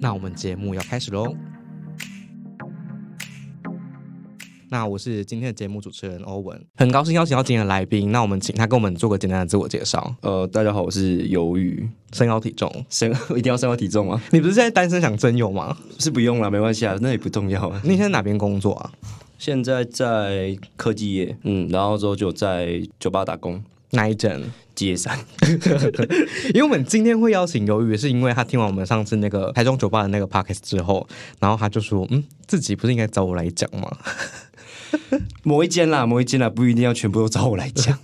那我们节目要开始喽。那我是今天的节目主持人欧文，很高兴邀请到今天的来宾。那我们请他跟我们做个简单的自我介绍，呃，大家好，我是鱿鱼，身高体重。身一定要身高体重吗？你不是现在单身想真有吗？是不用了，没关系啊，那也不重要啊。你现在哪边工作啊？现在在科技业，嗯，然后之后就在酒吧打工，哪一间？接上。因为我们今天会邀请鱿鱼，是因为他听完我们上次那个台中酒吧的那个 podcast 之后，然后他就说，嗯，自己不是应该找我来讲吗？某一间啦，某一间啦，不一定要全部都找我来讲。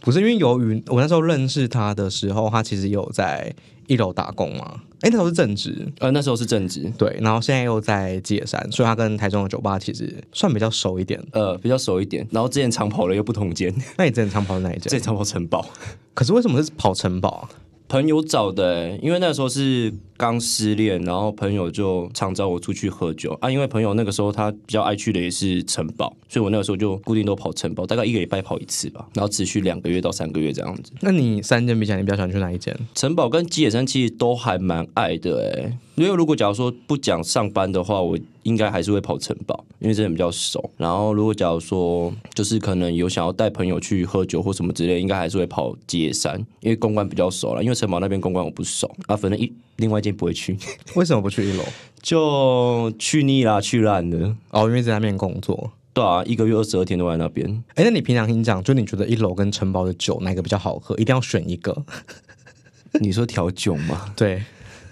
不是因为鱿鱼，我那时候认识他的时候，他其实有在一楼打工嘛。哎，那时候是正职，呃，那时候是正职，对。然后现在又在解山，所以他跟台中的酒吧其实算比较熟一点，呃，比较熟一点。然后之前长跑了又不同间，那你之前长跑是哪一间？之前长跑城堡，可是为什么是跑城堡啊？朋友找的，因为那时候是刚失恋，然后朋友就常找我出去喝酒啊。因为朋友那个时候他比较爱去的也是城堡，所以我那个时候就固定都跑城堡，大概一个礼拜跑一次吧，然后持续两个月到三个月这样子。那你三间比起来，你比较喜欢去哪一间？城堡跟基野山其实都还蛮爱的哎，因为如果假如说不讲上班的话，我。应该还是会跑城堡，因为这人比较熟。然后如果假如说就是可能有想要带朋友去喝酒或什么之类，应该还是会跑街山，因为公关比较熟了。因为城堡那边公关我不熟啊，反正一另外一间不会去。为什么不去一楼？就去腻啦，去烂了。哦，因为在那边工作。对啊，一个月二十二天都在那边。哎，那你平常听讲，就你觉得一楼跟城堡的酒哪个比较好喝？一定要选一个。你说调酒吗？对。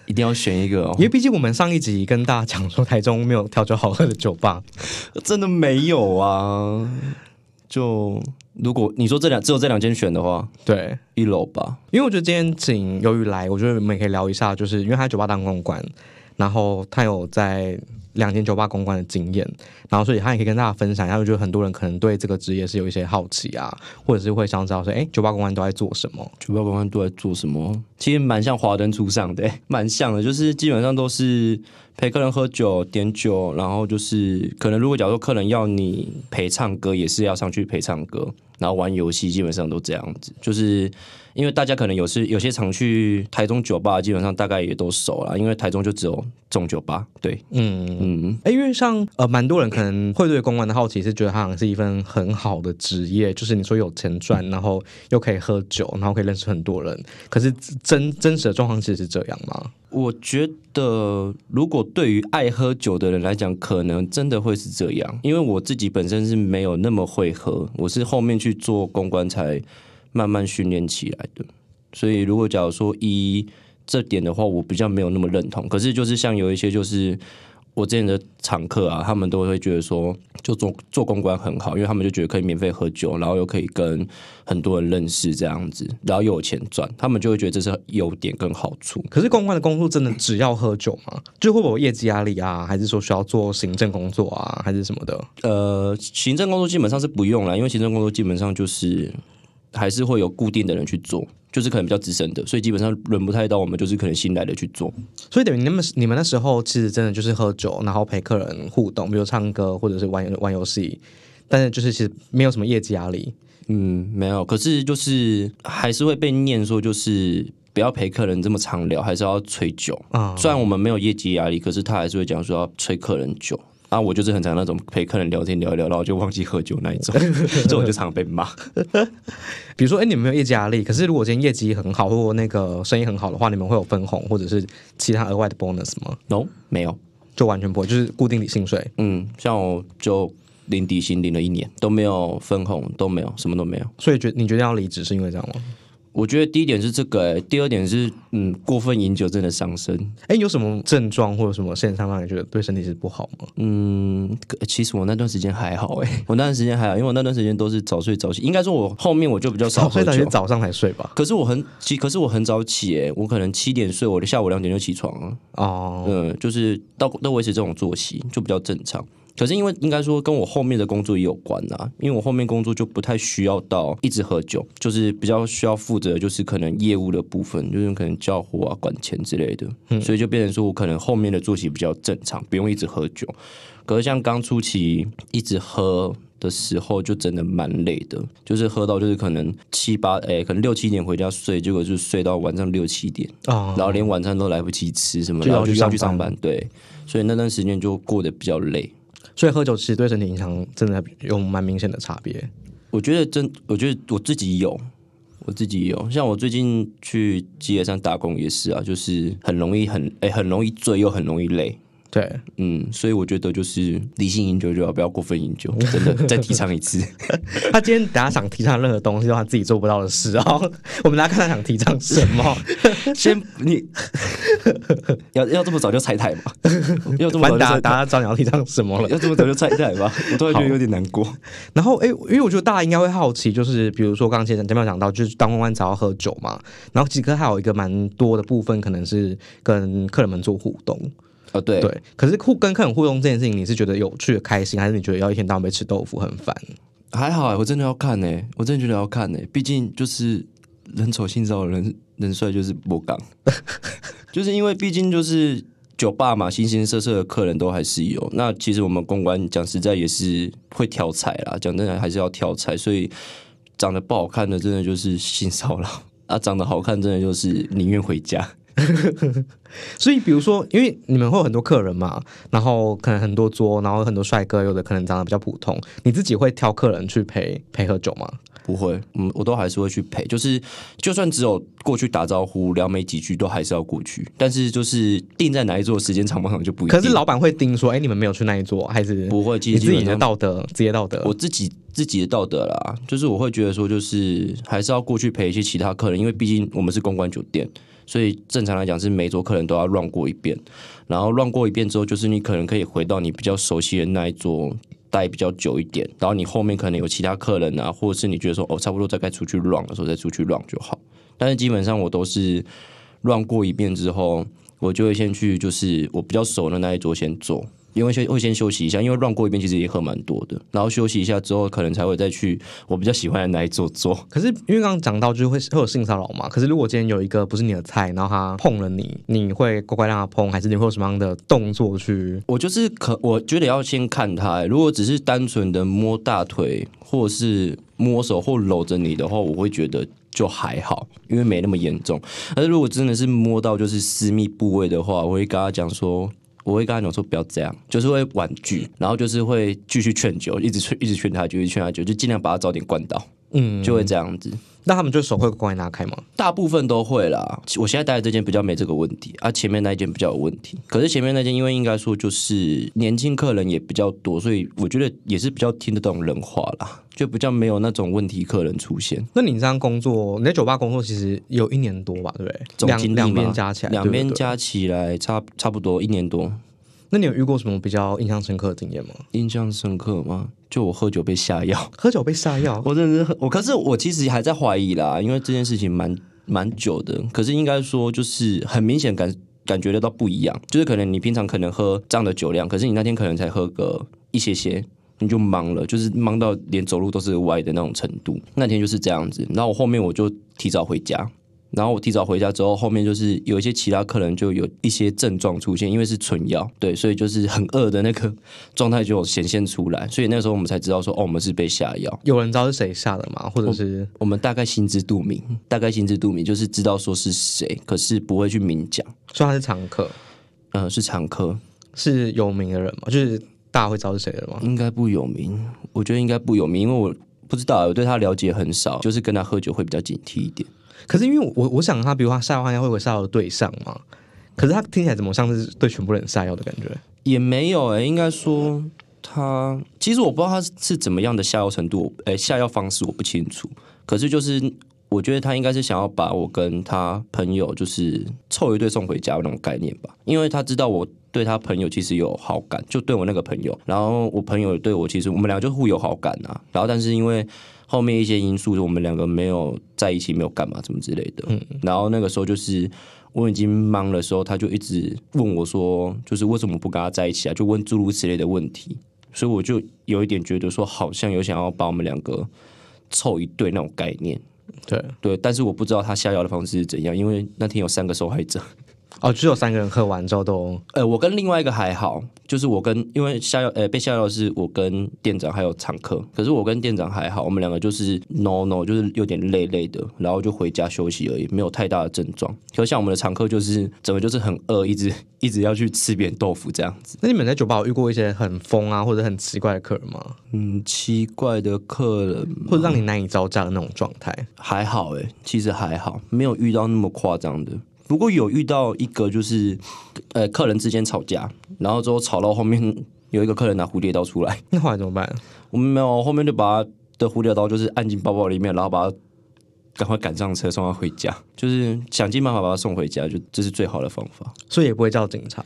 一定要选一个，因为毕竟我们上一集跟大家讲说，台中没有调酒好喝的酒吧，真的没有啊。就如果你说这两只有这两间选的话，对，一楼吧。因为我觉得今天请由于来，我觉得我们也可以聊一下，就是因为他酒吧当公关，然后他有在。两间酒吧公关的经验，然后所以他也可以跟大家分享一下。我觉得很多人可能对这个职业是有一些好奇啊，或者是会想知道说，哎，酒吧公关都在做什么？酒吧公关都在做什么？其实蛮像华灯初上的，蛮像的，就是基本上都是陪客人喝酒、点酒，然后就是可能如果假如说客人要你陪唱歌，也是要上去陪唱歌，然后玩游戏，基本上都这样子，就是。因为大家可能有是有些常去台中酒吧，基本上大概也都熟了。因为台中就只有这种酒吧，对，嗯嗯。哎，因为像呃，蛮多人可能会对公关的好奇，是觉得它好像是一份很好的职业，就是你说有钱赚，然后又可以喝酒，然后可以认识很多人。可是真真实的状况其实是这样吗？我觉得，如果对于爱喝酒的人来讲，可能真的会是这样。因为我自己本身是没有那么会喝，我是后面去做公关才。慢慢训练起来的，所以如果假如说一这点的话，我比较没有那么认同。可是就是像有一些就是我之前的常客啊，他们都会觉得说，就做做公关很好，因为他们就觉得可以免费喝酒，然后又可以跟很多人认识这样子，然后又有钱赚，他们就会觉得这是优点跟好处。可是公关的工作真的只要喝酒吗？就会不会有业绩压力啊？还是说需要做行政工作啊？还是什么的？呃，行政工作基本上是不用了，因为行政工作基本上就是。还是会有固定的人去做，就是可能比较资深的，所以基本上轮不太到我们，就是可能新来的去做。所以等于你们你们那时候其实真的就是喝酒，然后陪客人互动，比如唱歌或者是玩玩游戏，但是就是其实没有什么业绩压力。嗯，没有。可是就是还是会被念说，就是不要陪客人这么长聊，还是要吹酒啊。虽然我们没有业绩压力，可是他还是会讲说要吹客人酒。啊，我就是很常那种陪客人聊天聊一聊，然后就忘记喝酒那一种，这种就常被骂。比如说，哎，你们没有业绩压力，可是如果今天业绩很好，或者那个生意很好的话，你们会有分红或者是其他额外的 bonus 吗？No，没有，就完全不会，就是固定的薪水。嗯，像我就领底薪领了一年，都没有分红，都没有，什么都没有。所以决你决定要离职是因为这样吗？我觉得第一点是这个、欸，第二点是嗯，过分饮酒真的伤身。哎，有什么症状或者什么现象让你觉得对身体是不好吗？嗯，可其实我那段时间还好哎、我那段时间还好，因为我那段时间都是早睡早起。应该说，我后面我就比较少喝酒。早睡早起早上才睡吧？可是我很其可是我很早起哎、我可能七点睡，我的下午两点就起床了。哦，嗯，就是到都维持这种作息就比较正常。可是因为应该说跟我后面的工作也有关啊，因为我后面工作就不太需要到一直喝酒，就是比较需要负责就是可能业务的部分，就是可能交货啊、管钱之类的，所以就变成说我可能后面的作息比较正常，不用一直喝酒。可是像刚初期一直喝的时候，就真的蛮累的，就是喝到就是可能七八哎、可能六七点回家睡，结果就睡到晚上六七点。哦，然后连晚餐都来不及吃什么，然后就上去上班，对，所以那段时间就过得比较累。所以喝酒其实对身体影响真的有蛮明显的差别。我觉得真，我觉得我自己有，我自己有，像我最近去街上打工也是啊，就是很容易很哎、很容易醉又很容易累。对，嗯，所以我觉得就是理性饮酒就要，不要过分饮酒，真的再提倡一次。他今天等下想提倡任何东西，都是他自己做不到的事哦。我们来看他想提倡什么。先你要要这么早就拆台吗？要这么早就拆大家知道你要提倡什么了。要这么早就拆台吗？我突然觉得有点难过。然后，哎，因为我觉得大家应该会好奇，就是比如说刚刚前前面有讲到，就是当公关才要喝酒嘛。然后其实还有一个蛮多的部分，可能是跟客人们做互动。哦，对，对，可是互跟客人互动这件事情，你是觉得有趣的、开心，还是你觉得要一天到晚被吃豆腐很烦？还好、欸，我真的要看呢、我真的觉得要看呢、毕竟就是人丑性骚，人人帅就是不刚，就是因为毕竟就是酒吧嘛，形形色色的客人都还是有。那其实我们公关讲实在也是会挑菜啦，讲真的还是要挑菜，所以长得不好看的真的就是性骚扰，啊，长得好看真的就是宁愿回家。所以，比如说，因为你们会有很多客人嘛，然后可能很多桌，然后很多帅哥，有的可能长得比较普通，你自己会挑客人去陪陪喝酒吗？不会，嗯，我都还是会去陪，就是就算只有过去打招呼聊没几句，都还是要过去。但是就是定在哪一桌，时间长不长就不一定。可是老板会盯说，哎，你们没有去那一桌，还是不会，其你自己的道德，职业道德？我自己自己的道德啦，就是我会觉得说，就是还是要过去陪一些其他客人，因为毕竟我们是公关酒店，所以正常来讲是每桌客人都要乱过一遍，然后乱过一遍之后，就是你可能可以回到你比较熟悉的那一桌。待比较久一点，然后你后面可能有其他客人啊，或者是你觉得说哦，差不多再该出去乱的时候再出去乱就好。但是基本上我都是乱过一遍之后，我就会先去就是我比较熟的那一桌先做，因为先会先休息一下，因为 run 过一遍其实也喝蛮多的，然后休息一下之后，可能才会再去我比较喜欢的那一座坐。可是因为刚刚讲到就是会会有性骚扰嘛，可是如果今天有一个不是你的菜，然后他碰了你，你会乖乖让他碰，还是你会有什么样的动作去？我就是可，我觉得要先看他、欸如果只是单纯的摸大腿，或是摸手或搂着你的话，我会觉得就还好，因为没那么严重。但是如果真的是摸到就是私密部位的话，我会跟他讲说。我会跟他讲说不要这样，就是会婉拒，然后就是会继续劝酒，一直劝，一直劝他酒，一直劝他酒，就尽量把他早点灌倒，嗯，就会这样子。那他们就手会乖乖拿开吗？大部分都会啦。我现在待的这间比较没这个问题，啊，前面那一间比较有问题。可是前面那间因为应该说就是年轻客人也比较多，所以我觉得也是比较听得懂人话啦，就比较没有那种问题客人出现。那你这样工作，你在酒吧工作其实有一年多吧，对不对？两两边加起来，两边。加起来差差不多一年多。那你有遇过什么比较印象深刻的经验吗？印象深刻吗？就我喝酒被下药，喝酒被下药，我真的是喝我，可是我其实还在怀疑啦，因为这件事情蛮蛮久的，可是应该说就是很明显感感觉得到不一样，就是可能你平常可能喝这样的酒量，可是你那天可能才喝个一些些。你就忙了，就是忙到连走路都是歪的那种程度。那天就是这样子，然后我后面我就提早回家，然后我提早回家之后，后面就是有一些其他客人就有一些症状出现，因为是纯药，对，所以就是很饿的那个状态就有显现出来，所以那个时候我们才知道说，哦，我们是被下药。有人知道是谁下的吗？或者是我们大概心知肚明，大概心知肚明，就是知道说是谁，可是不会去明讲。说他是常客，呃，是常客，是有名的人吗？就是大家会知道是谁的吗？应该不有名，我觉得应该不有名，因为我不知道，我对他了解很少，就是跟他喝酒会比较警惕一点。可是因为我我想他，比如他下药，应该会有下药的对象嘛。可是他听起来怎么像是对全部人下药的感觉？也没有诶、应该说他其实我不知道他是怎么样的下药程度，诶、下药方式我不清楚。可是就是我觉得他应该是想要把我跟他朋友就是凑一对送回家那种概念吧，因为他知道我对他朋友其实有好感，就对我那个朋友，然后我朋友对我其实我们俩就互有好感啊，然后但是因为后面一些因素，我们两个没有在一起，没有干嘛什么之类的，然后那个时候就是我已经忙的时候，他就一直问我说，就是为什么不跟他在一起啊？就问诸如此类的问题，所以我就有一点觉得说，好像有想要把我们两个凑一对那种概念。对，对，但是我不知道他下药的方式是怎样，因为那天有三个受害者。哦，只有三个人喝完之后都，呃，我跟另外一个还好，就是我跟因为下药，呃，被下药的是我跟店长还有常客，可是我跟店长还好，我们两个就是 no no，就是有点累累的，然后就回家休息而已，没有太大的症状。可像我们的常客就是整个就是很饿，一直 一直要去吃扁豆腐这样子。那你们在酒吧有遇过一些很疯啊或者很奇怪的客人吗？嗯，奇怪的客人或者让你难以招架的那种状态？还好诶，其实还好，没有遇到那么夸张的。不过有遇到一个就是，呃，客人之间吵架，然后之后吵到后面有一个客人拿蝴蝶刀出来，那后来怎么办？我们没有，后面就把他的蝴蝶刀就是按进包包里面，然后把他赶快赶上车送他回家，就是想尽办法把他送回家，就这是最好的方法。所以也不会叫警察。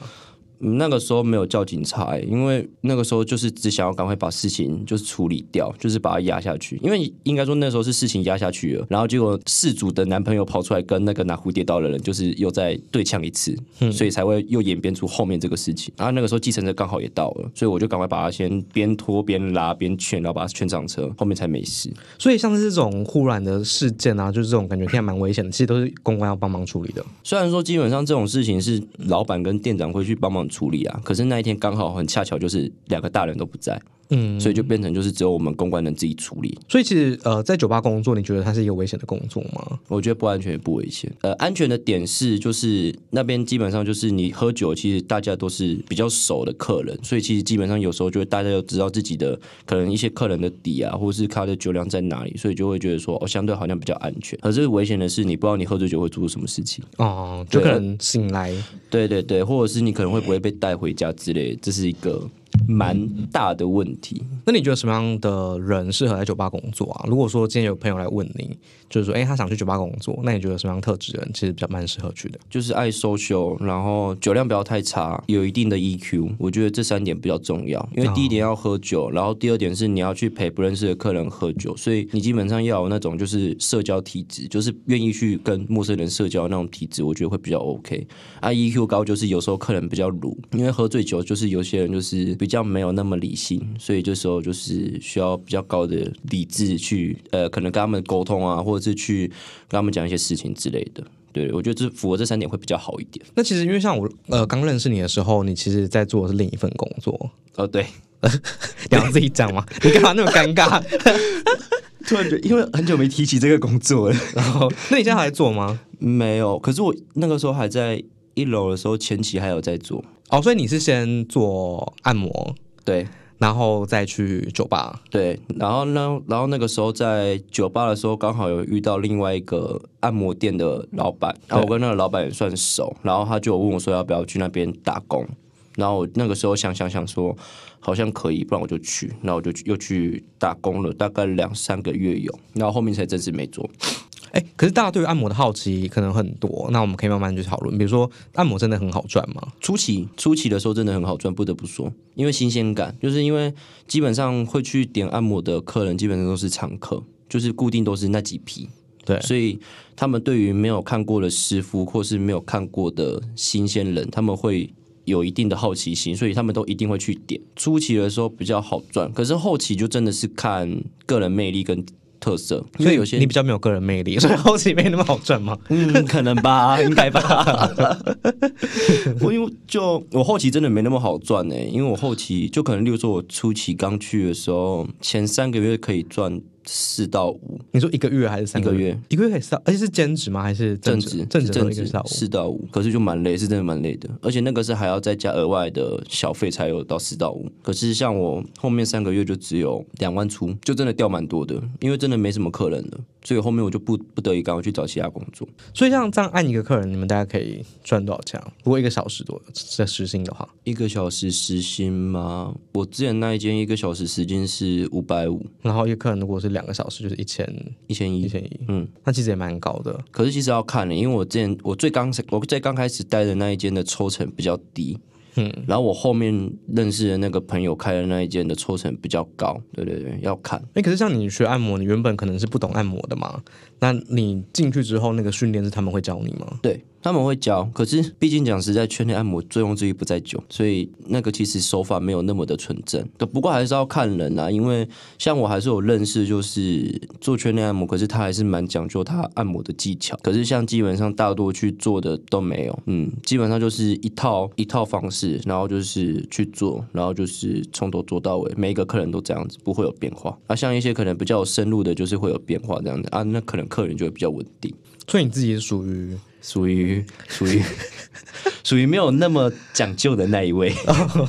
那个时候没有叫警察，因为那个时候就是只想要赶快把事情就是处理掉，就是把它压下去。因为应该说那时候是事情压下去了，然后结果事主的男朋友跑出来跟那个拿蝴蝶刀的人，就是又在对呛一次，所以才会又演变出后面这个事情。然后那个时候计程车刚好也到了，所以我就赶快把他先边拖边拉边劝，然后把他劝上车，后面才没事。所以像是这种忽然的事件啊，就是这种感觉，现在蛮危险的，其实都是公关要帮忙处理的。虽然说基本上这种事情是老板跟店长会去帮忙处理啊，可是那一天刚好很恰巧，就是两个大人都不在。嗯，所以就变成就是只有我们公关能自己处理。所以其实呃，在酒吧工作，你觉得它是一个危险的工作吗？我觉得不安全也不危险。呃，安全的点是就是那边基本上就是你喝酒，其实大家都是比较熟的客人，所以其实基本上有时候就会大家都知道自己的可能一些客人的底啊，或者是他的酒量在哪里，所以就会觉得说哦，相对好像比较安全。可是危险的是你不知道你喝醉酒会做出什么事情哦，就可能醒来，对对对，或者是你可能会不会被带回家之类，这是一个。蛮大的问题。那你觉得什么样的人适合在酒吧工作啊？如果说今天有朋友来问你，就是说，哎，他想去酒吧工作，那你觉得什么样特质的人其实比较蛮适合去的？就是爱 social，然后酒量不要太差，有一定的 EQ。我觉得这三点比较重要。因为第一点要喝酒，然后第二点是你要去陪不认识的客人喝酒，所以你基本上要有那种就是社交体质，就是愿意去跟陌生人社交那种体质，我觉得会比较 OK。啊，EQ 高就是有时候客人比较鲁，因为喝醉酒就是有些人就是比较没有那么理性，所以这时候就是需要比较高的理智去呃，可能跟他们沟通啊，或者是去跟他们讲一些事情之类的。对，我觉得这符合这三点会比较好一点。那其实因为像我呃刚认识你的时候，你其实在做的是另一份工作。哦，对，你要自己讲吗？你干嘛那么尴尬？突然觉得，因为很久没提起这个工作了。然后，那你现在还在做吗？没有，可是我那个时候还在一楼的时候，前期还有在做。哦，所以你是先做按摩，对，然后再去酒吧，对，然后呢，然后那个时候在酒吧的时候，刚好有遇到另外一个按摩店的老板，然后我跟那个老板也算熟，然后他就问我说要不要去那边打工，然后我那个时候想想想说好像可以，不然我就去，然后我就又去打工了，大概两三个月有，然后后面才正式没做。哎，可是大家对于按摩的好奇可能很多，那我们可以慢慢去讨论。比如说，按摩真的很好赚吗？初期初期的时候真的很好赚，不得不说，因为新鲜感，就是因为基本上会去点按摩的客人基本上都是常客，就是固定都是那几批。对，所以他们对于没有看过的师傅或是没有看过的新鲜人，他们会有一定的好奇心，所以他们都一定会去点。初期的时候比较好赚，可是后期就真的是看个人魅力跟。特色，所以有些你比较没有个人魅力，所以后期没那么好赚吗？嗯，可能吧，应该吧。我因为就我后期真的没那么好赚呢，因为我后期就可能，例如说我初期刚去的时候，前三个月可以赚。四到五，你说一个月还是三个月？一个月可以四，而且是兼职吗？还是正职？正职一个到四到五，可是就蛮累，是真的蛮累的。而且那个是还要再加额外的小费才有到四到五。可是像我后面三个月就只有两万出，就真的掉蛮多的，因为真的没什么客人了，所以后面我就不不得已赶快去找其他工作。所以像这样按一个客人，你们大概可以赚多少钱？如果一个小时多在时薪的话，一个小时时薪吗？我之前那一间一个小时时薪是五百五，然后一个客人如果是两个小时就是一千一千一，一千一，嗯，那其实也蛮高的。可是其实要看的，因为我之前我最刚我最刚开始待的那一间的抽成比较低，嗯，然后我后面认识的那个朋友开的那一间的抽成比较高，对对对，要看。哎、可是像你学按摩，你原本可能是不懂按摩的嘛？那你进去之后，那个训练是他们会教你吗？对，他们会教，可是毕竟讲实在，圈内按摩作用之一不在久，所以那个其实手法没有那么的纯正。对不过还是要看人啊，因为像我还是有认识，就是做圈内按摩，可是他还是蛮讲究他按摩的技巧。可是像基本上大多去做的都没有，嗯，基本上就是一套一套方式，然后就是去做，然后就是从头做到尾，每一个客人都这样子，不会有变化。啊，像一些可能比较深入的，就是会有变化这样子啊，那可能客人就会比较稳定。所以你自己是属于属于属于 属于没有那么讲究的那一位。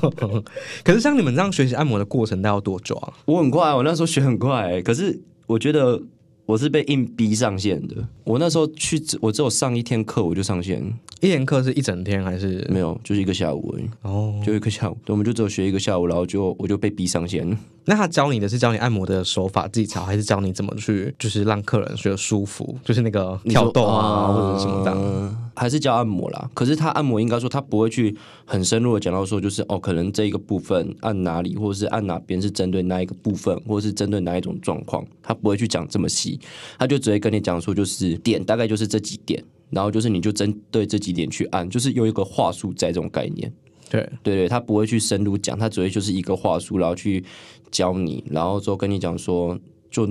可是像你们这样学习按摩的过程，大概要多久啊？我很快，我那时候学很快、可是我觉得我是被硬逼上线的。我那时候去，我只有上一天课我就上线，一天课是一整天还是？没有，就是一个下午而已，哦，就一个下午，对我们就只有学一个下午，然后就我就被逼上线。那他教你的是教你按摩的手法技巧，还是教你怎么去就是让客人觉得舒服？就是那个跳动啊，或者什么这样？呃还是教按摩啦。可是他按摩应该说他不会去很深入的讲到说，就是哦，可能这一个部分按哪里，或者是按哪边是针对哪一个部分，或者是针对哪一种状况，他不会去讲这么细，他就直接跟你讲说，就是点大概就是这几点，然后就是你就针对这几点去按，就是有一个话术在这种概念。对，对对，他不会去深入讲，他只会就是一个话术，然后去教你，然后之后跟你讲说，就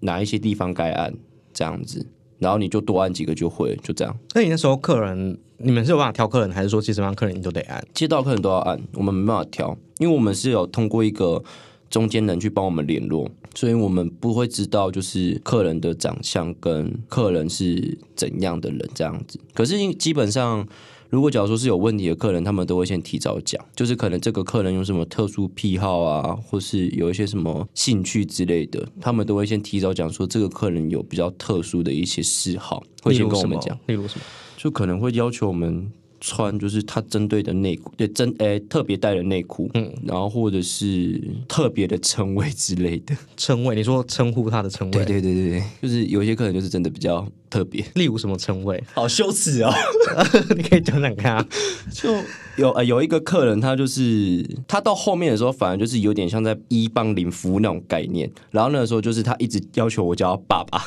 哪一些地方该按这样子，然后你就多按几个就会，就这样。那你那时候客人，你们是有办法挑客人，还是说其实让客人你都得按？接到客人都要按，我们没办法挑，因为我们是有通过一个中间人去帮我们联络，所以我们不会知道就是客人的长相跟客人是怎样的人这样子。可是基本上，如果假如说是有问题的客人，他们都会先提早讲，就是可能这个客人有什么特殊癖好啊，或是有一些什么兴趣之类的，他们都会先提早讲说这个客人有比较特殊的一些嗜好，会先跟我们讲。？例如什么？就可能会要求我们穿就是他针对的内裤，对针诶、特别带的内裤，嗯，然后或者是特别的称谓之类的。称谓？你说称呼他的称谓？对对对对对，就是有一些客人就是真的比较特别，例如什么称谓？好羞耻哦。你可以讲讲看啊。就有呃有一个客人，他就是他到后面的时候，反而就是有点像在一帮领服务那种概念。然后那个时候就是他一直要求我叫他爸爸，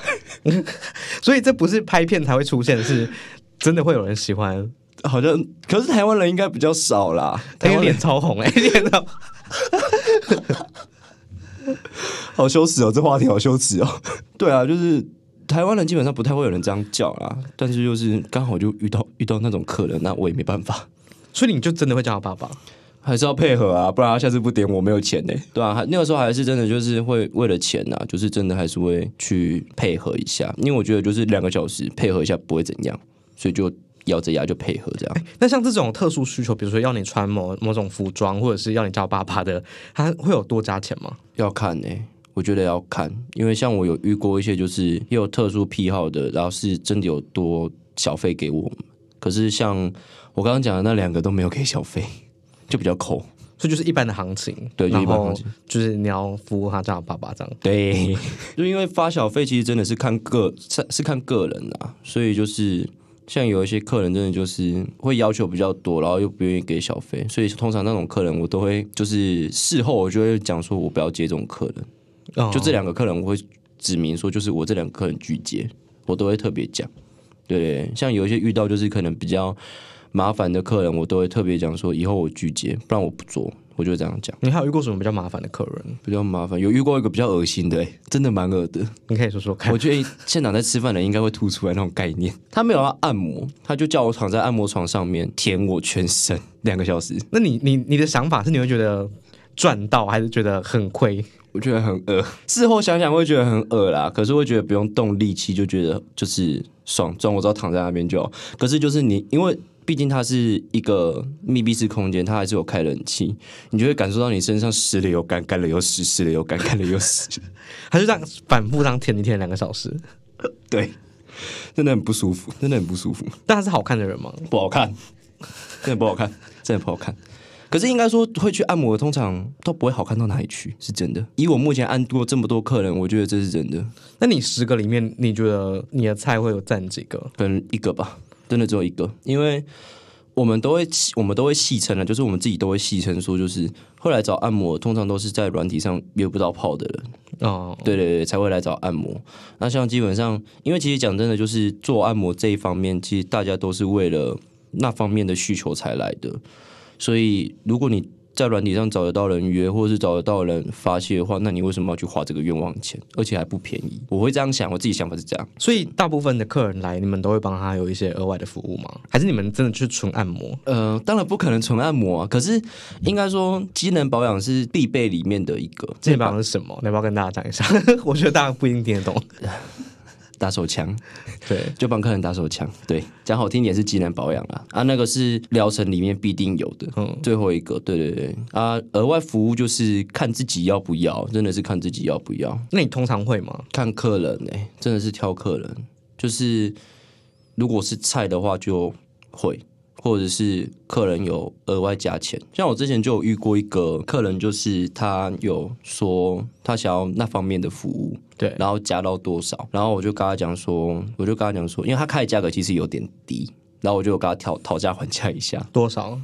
所以这不是拍片才会出现，是真的会有人喜欢。好像可是台湾人应该比较少啦。他脸超红哎、欸，脸超 好羞耻哦，这话题好羞耻哦。对啊，就是台湾人基本上不太会有人这样叫啦，但是就是刚好就遇到遇到那种客人，那我也没办法，所以你就真的会叫他爸爸。还是要配合啊，不然他下次不点我没有钱呢。对啊，那个时候还是真的就是会为了钱呐、就是真的还是会去配合一下，因为我觉得就是两个小时配合一下不会怎样，所以就咬着牙就配合这样。那像这种特殊需求，比如说要你穿某某种服装，或者是要你叫爸爸的，他会有多加钱吗？要看呢、我觉得要看，因为像我有遇过一些就是也有特殊癖好的，然后是真的有多小费给我们，可是像我刚刚讲的那两个都没有给小费，就比较抠。所以就是一般的行情，对就一般行情就是你要服务他叫他爸爸这样。对，就因为发小费其实真的是看个是是看个人啊，所以就是像有一些客人真的就是会要求比较多，然后又不愿意给小费，所以通常那种客人我都会就是事后我就会讲说我不要接这种客人。哦就这两个客人，我会指明说，就是我这两个客人拒接，我都会特别讲。对像有一些遇到就是可能比较麻烦的客人，我都会特别讲说，以后我拒接，不然我不做，我就会这样讲。你还有遇过什么比较麻烦的客人？比较麻烦，有遇过一个比较恶心的、欸，真的蛮恶的。你可以说说看我。觉得现场在吃饭的人应该会吐出来那种概念。他没有要按摩，他就叫我躺在按摩床上面舔我全身两个小时，那你你你的想法是你会觉得赚到，还是觉得很亏？我觉得很恶。事后想想会觉得很恶啦，可是会觉得不用动力气，就觉得就是爽，赚我只要躺在那边就好。可是就是你，因为毕竟它是一个密闭式空间，它还是有开冷气，你就会感受到你身上湿了又干，干了又湿，湿了又干，干了又湿。还是这样反复这样舔一舔两个小时？对，真的很不舒服，真的很不舒服，但他是好看的人吗？不好看，真的不好看，真的不好看。可是应该说会去按摩的，通常都不会好看到哪里去，是真的。以我目前按过这么多客人，我觉得这是真的。那你十个里面，你觉得你的菜会有占几个？可能一个吧，真的只有一个，因为我们都会我们都会戏称了，就是我们自己都会戏称说，就是后来找按摩，通常都是在软体上约不到炮的人。哦，对对对，才会来找按摩。那像基本上，因为其实讲真的，就是做按摩这一方面，其实大家都是为了那方面的需求才来的。所以，如果你在软体上找得到人约，或者是找得到人发泄的话，那你为什么要去花这个冤枉钱？而且还不便宜。我会这样想，我自己想法是这样。所以，大部分的客人来，你们都会帮他有一些额外的服务吗？还是你们真的去纯按摩？呃，当然不可能纯按摩啊。可是，应该说机能保养是必备里面的一个。机能保养是什么？你要不要跟大家讲一下？我觉得大家不一定听得懂。打手枪，对，就帮客人打手枪。对，讲好听点是技能保养啊，啊，那个是疗程里面必定有的。嗯，最后一个，对对对，啊，额外服务就是看自己要不要，真的是看自己要不要。那你通常会吗？看客人哎，真的是挑客人，就是如果是菜的话就会。或者是客人有额外加钱，像我之前就有遇过一个客人，就是他有说他想要那方面的服务，对，然后加到多少，然后我就跟他讲说，我就跟他讲说，因为他开的价格其实有点低，然后我就跟他讨讨价还价一下，多少？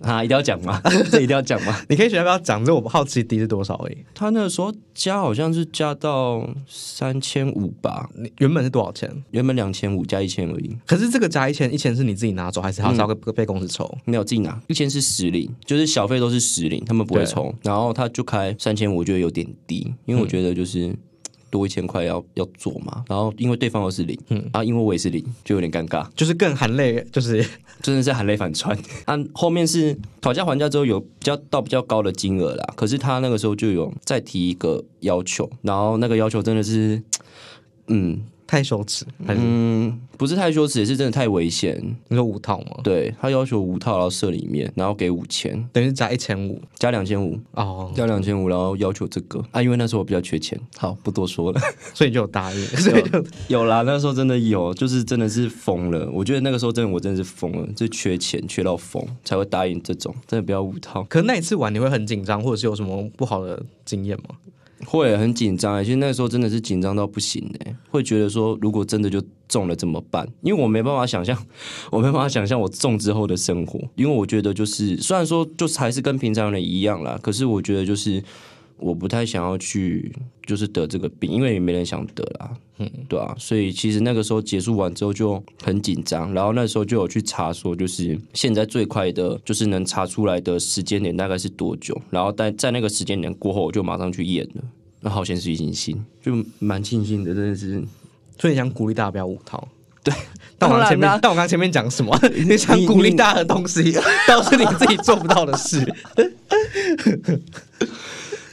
啊，一定要讲吗？这一定要讲吗？你可以选要不要讲？这我不好奇低是多少而已。他那个时候加好像是加到三千五吧？你原本是多少钱？原本两千五加一千而已。可是这个加一千，一千是你自己拿走，还是还是要被公司抽？没有自己拿，一千是实领，就是小费都是实领，他们不会抽。然后他就开三千五，我觉得有点低，因为我觉得就是。多一千块要要做嘛，然后因为对方又是零，嗯啊，因为我也是零，就有点尴尬，就是更含泪，就是 真的是含泪反穿。啊，后面是讨价还价之后有比较到比较高的金额啦，可是他那个时候就有再提一个要求，然后那个要求真的是，嗯。太羞耻，嗯，不是太羞耻，也是真的太危险。你说五套吗？对他要求五套，然后设里面，然后给五千，等于加一千五，加两千五哦，加两千五，然后要求这个啊，因为那时候我比较缺钱，好不多说了，所以就答应，所以就有啦。那时候真的有，就是真的是疯了。我觉得那个时候真的我真的是疯了，就缺钱缺到疯才会答应这种，真的不要五套。可那一次玩你会很紧张，或者是有什么不好的经验吗？会很紧张，其实那时候真的是紧张到不行哎，会觉得说如果真的就中了怎么办？因为我没办法想象，我没办法想象我中之后的生活。因为我觉得就是虽然说就是还是跟平常人一样啦，可是我觉得就是我不太想要去就是得这个病，因为也没人想得啦，嗯，对啊，所以其实那个时候结束完之后就很紧张，然后那时候就有去查说，就是现在最快的就是能查出来的时间点大概是多久，然后在在那个时间点过后，我就马上去验了。那好，先是庆幸，就蛮庆幸的，真的是。所以想鼓励大家不要五套。对，但我前面，但我刚前面讲什么？你想鼓励大家的东西，都是你自己做不到的事。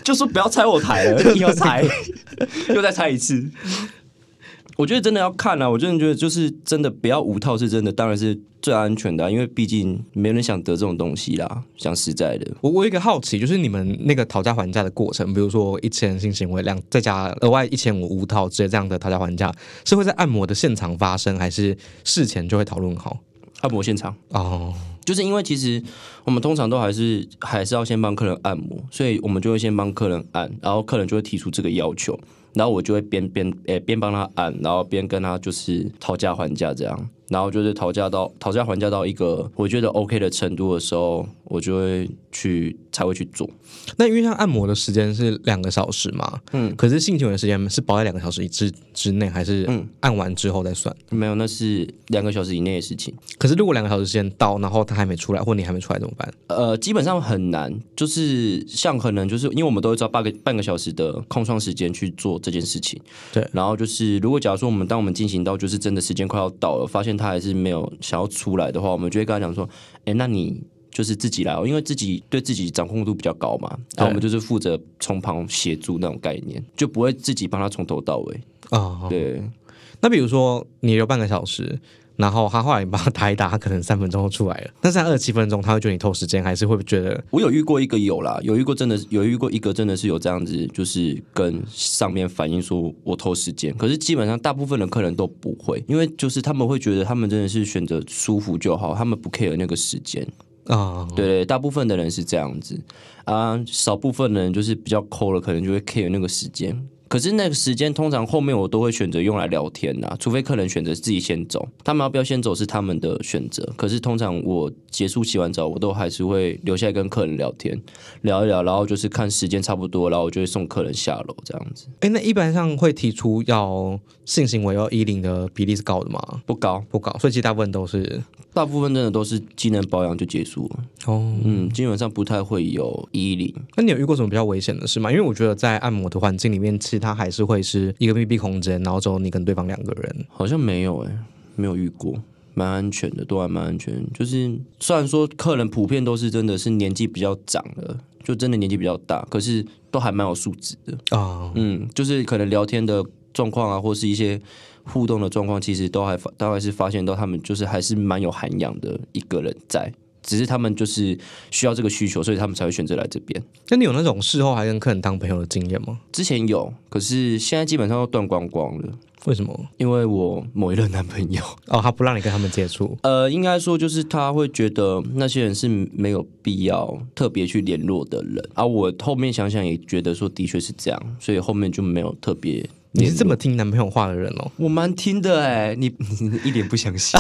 就说不要拆我台了，又拆，又再拆一次。我觉得真的要看啊！我真的觉得就是真的不要五套是真的，当然是最安全的，因为毕竟没人想得这种东西啦。讲实在的，我我有一个好奇，就是你们那个讨价还价的过程，比如说一千性行为两再加额外一千五五套之类这样的讨价还价，是会在按摩的现场发生，还是事前就会讨论好？按摩现场哦，就是因为其实我们通常都还是还是要先帮客人按摩，所以我们就会先帮客人按，然后客人就会提出这个要求。然后我就会边边诶边帮他按，然后边跟他就是讨价还价这样。然后就是讨价到讨价还价到一个我觉得 OK 的程度的时候，我就会去才会去做。那因为像按摩的时间是两个小时嘛，嗯，可是性行为的时间是保在两个小时之之内，还是嗯按完之后再算？没有，那是两个小时以内的事情。可是如果两个小时时间到，然后他还没出来，或你还没出来怎么办？呃，基本上很难，就是像可能就是因为我们都会抓半个半个小时的空窗时间去做这件事情。对，然后就是如果假如说我们当我们进行到就是真的时间快要到了，发现。他还是没有想要出来的话，我们就会跟他讲说：“哎，那你就是自己来哦，因为自己对自己掌控度比较高嘛。然后我们就是负责从旁协助那种概念，就不会自己帮他从头到尾啊。对，那比如说你留半个小时。”然后他后来你帮他打一打，他可能三分钟就出来了。但是二十七分钟，他会觉得你偷时间，还是会觉得？我有遇过一个有啦，有遇过真的有遇过一个真的是有这样子，就是跟上面反映说我偷时间。可是基本上大部分的客人都不会，因为就是他们会觉得他们真的是选择舒服就好，他们不 care 那个时间。啊，对对，大部分的人是这样子啊，少部分的人就是比较抠了，可能就会 care 那个时间。可是那个时间通常后面我都会选择用来聊天呐，除非客人选择自己先走，他们要不要先走是他们的选择。可是通常我结束洗完澡，我都还是会留下来跟客人聊天，聊一聊，然后就是看时间差不多，然后我就会送客人下楼这样子。哎，那一般上会提出要性行为要依零的比例是高的吗？不高，不高，所以其实大部分都是大部分真的都是机能保养就结束了。哦。嗯，基本上不太会有依零。那你有遇过什么比较危险的事吗？因为我觉得在按摩的环境里面，其实它还是会是一个密闭空间，然后之后你跟对方两个人。好像没有哎、没有遇过，蛮安全的，都还蛮安全。就是虽然说客人普遍都是真的是年纪比较长的，就真的年纪比较大，可是都还蛮有素质的。啊，嗯，就是可能聊天的状况啊，或是一些互动的状况，其实都还发，都还是发现到他们就是还是蛮有涵养的一个人在。只是他们就是需要这个需求，所以他们才会选择来这边。那你有那种事后还跟客人当朋友的经验吗？之前有，可是现在基本上都断光光了，为什么？因为我某一任男朋友。哦，他不让你跟他们接触。呃，应该说就是他会觉得那些人是没有必要特别去联络的人，啊、我后面想想也觉得说的确是这样，所以后面就没有特别。你是这么听男朋友话的人哦？我蛮听的哎、你 你一点不相信。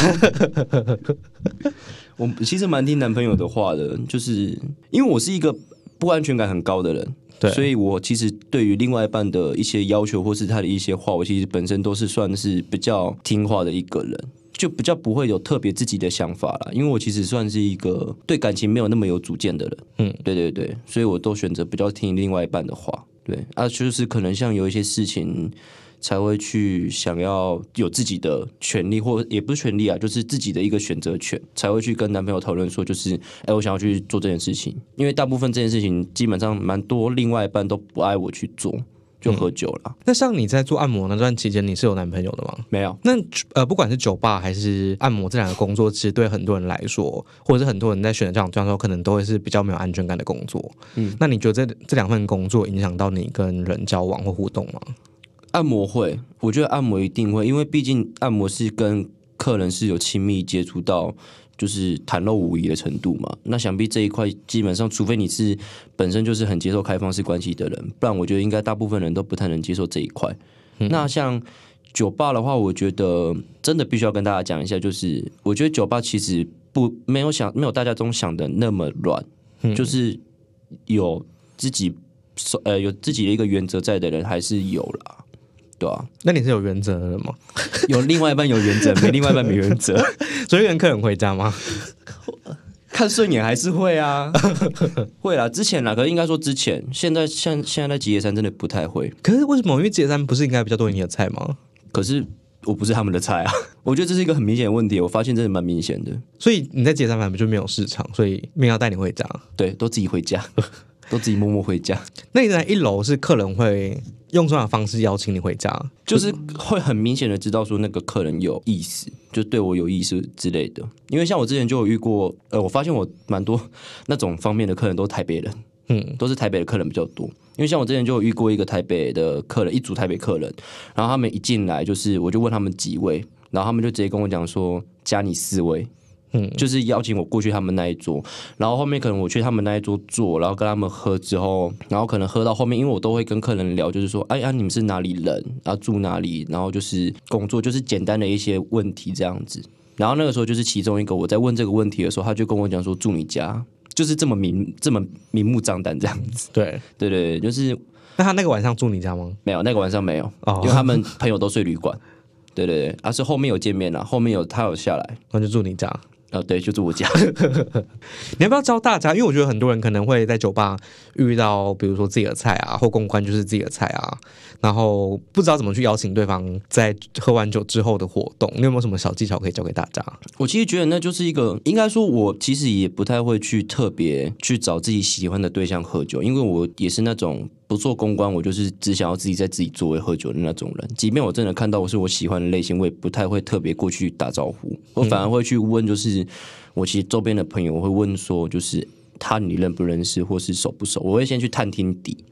我其实蛮听男朋友的话的，就是因为我是一个不安全感很高的人，对所以我其实对于另外一半的一些要求或是他的一些话，我其实本身都是算是比较听话的一个人。就比较不会有特别自己的想法啦，因为我其实算是一个对感情没有那么有主见的人，嗯，对对对，所以我都选择比较听另外一半的话，对啊，就是可能像有一些事情才会去想要有自己的权利，或也不是权利啊，就是自己的一个选择权，才会去跟男朋友讨论说，就是哎，我想要去做这件事情，因为大部分这件事情基本上蛮多另外一半都不爱我去做，就喝酒了，那像你在做按摩那段期间，你是有男朋友的吗？没有。那呃，不管是酒吧还是按摩这两个工作，其实对很多人来说，或者是很多人在选择这种这样时候，可能都会是比较没有安全感的工作。嗯，那你觉得这这两份工作影响到你跟人交往或互动吗？按摩会，我觉得按摩一定会，因为毕竟按摩是跟客人是有亲密接触到，就是袒露无遗的程度嘛。那想必这一块基本上，除非你是本身就是很接受开放式关系的人，不然我觉得应该大部分人都不太能接受这一块。那像酒吧的话，我觉得真的必须要跟大家讲一下，就是我觉得酒吧其实不没有想没有大家中想的那么乱，就是有自己呃有自己的一个原则在的人还是有啦。对啊，那你是有原则的人吗？有另外一半有原则，没另外一半没原则，所以跟客人回家吗？看顺眼还是会啊，会啦。之前啦，可是应该说之前，现在像现在在吉野山真的不太会。可是为什么？因为吉野山不是应该比较多你的菜吗？可是我不是他们的菜啊，我觉得这是一个很明显的问题。我发现真的蛮明显的，所以你在吉野山反正就没有市场，所以没有要带你回家。对，都自己回家，都自己默默回家，那你在一楼是客人会用这样的方式邀请你回家，就是会很明显的知道说那个客人有意思，就对我有意思之类的。因为像我之前就有遇过，呃，我发现我蛮多那种方面的客人都是台北人，嗯，都是台北的客人比较多。因为像我之前就有遇过一个台北的客人，一组台北客人，然后他们一进来就是我就问他们几位，然后他们就直接跟我讲说加你四位。嗯就是邀请我过去他们那一桌，然后后面可能我去他们那一桌坐，然后跟他们喝之后，然后可能喝到后面，因为我都会跟客人聊，就是说，哎呀，你们是哪里人，然后住哪里，然后就是工作，就是简单的一些问题这样子。然后那个时候就是其中一个我在问这个问题的时候，他就跟我讲说住你家，就是这么明这么明目张胆这样子。对。对对对，就是那他那个晚上住你家吗？没有那个晚上没有，哦因为他们朋友都睡旅馆。对对对，而、是后面有见面了，后面有他有下来，那就住你家。呃，对，就是我家。你要不要教大家？因为我觉得很多人可能会在酒吧遇到，比如说自己的菜啊，或公关就是自己的菜啊，然后不知道怎么去邀请对方在喝完酒之后的活动。你有没有什么小技巧可以教给大家？我其实觉得那就是一个，应该说，我其实也不太会去特别去找自己喜欢的对象喝酒，因为我也是那种不做公关，我就是只想要自己在自己座位喝酒的那种人。即便我真的看到我是我喜欢的类型，我也不太会特别过去打招呼，我反而会去问，就是我其实周边的朋友我会问说，就是他你认不认识，或是熟不熟，我会先去探听底，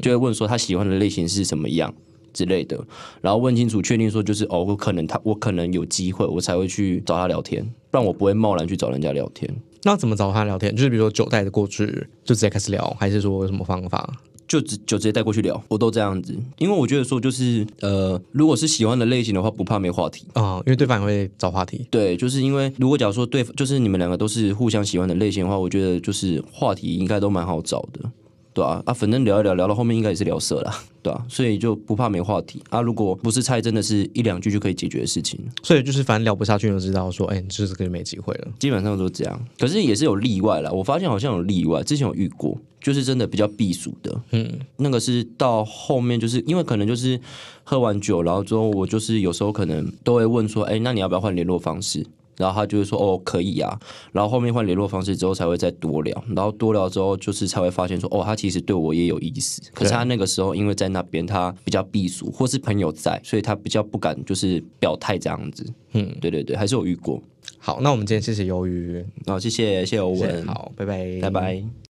就会问说他喜欢的类型是什么样。之类的，然后问清楚，确定说就是哦，我可能他我可能有机会，我才会去找他聊天，不然我不会贸然去找人家聊天。那怎么找他聊天？就是比如说酒带着过去，就直接开始聊，还是说有什么方法？就直就直接带过去聊，我都这样子，因为我觉得说就是呃，如果是喜欢的类型的话，不怕没话题。啊、因为对方也会找话题。对，就是因为如果假如说对，就是你们两个都是互相喜欢的类型的话，我觉得就是话题应该都蛮好找的，对啊，啊，反正聊一聊，聊到后面应该也是聊色啦，对啊，所以就不怕没话题啊。如果不是菜，真的是一两句就可以解决的事情，所以就是反正聊不下去，就知道说，哎、你就是这个就没机会了。基本上都这样。可是也是有例外啦，我发现好像有例外，之前有遇过，就是真的比较避暑的，嗯，那个是到后面，就是因为可能就是喝完酒，然后之后我就是有时候可能都会问说，哎，那你要不要换联络方式？然后他就会说，哦，可以啊。然后后面换联络方式之后，才会再多聊。然后多聊之后，就是才会发现说，哦，他其实对我也有意思。可是他那个时候因为在那边，他比较避暑，或是朋友在，所以他比较不敢就是表态这样子。嗯，对对对，还是有遇过。好，那我们今天谢谢鱿鱼，好，谢谢谢谢欧文，好，拜拜，拜拜。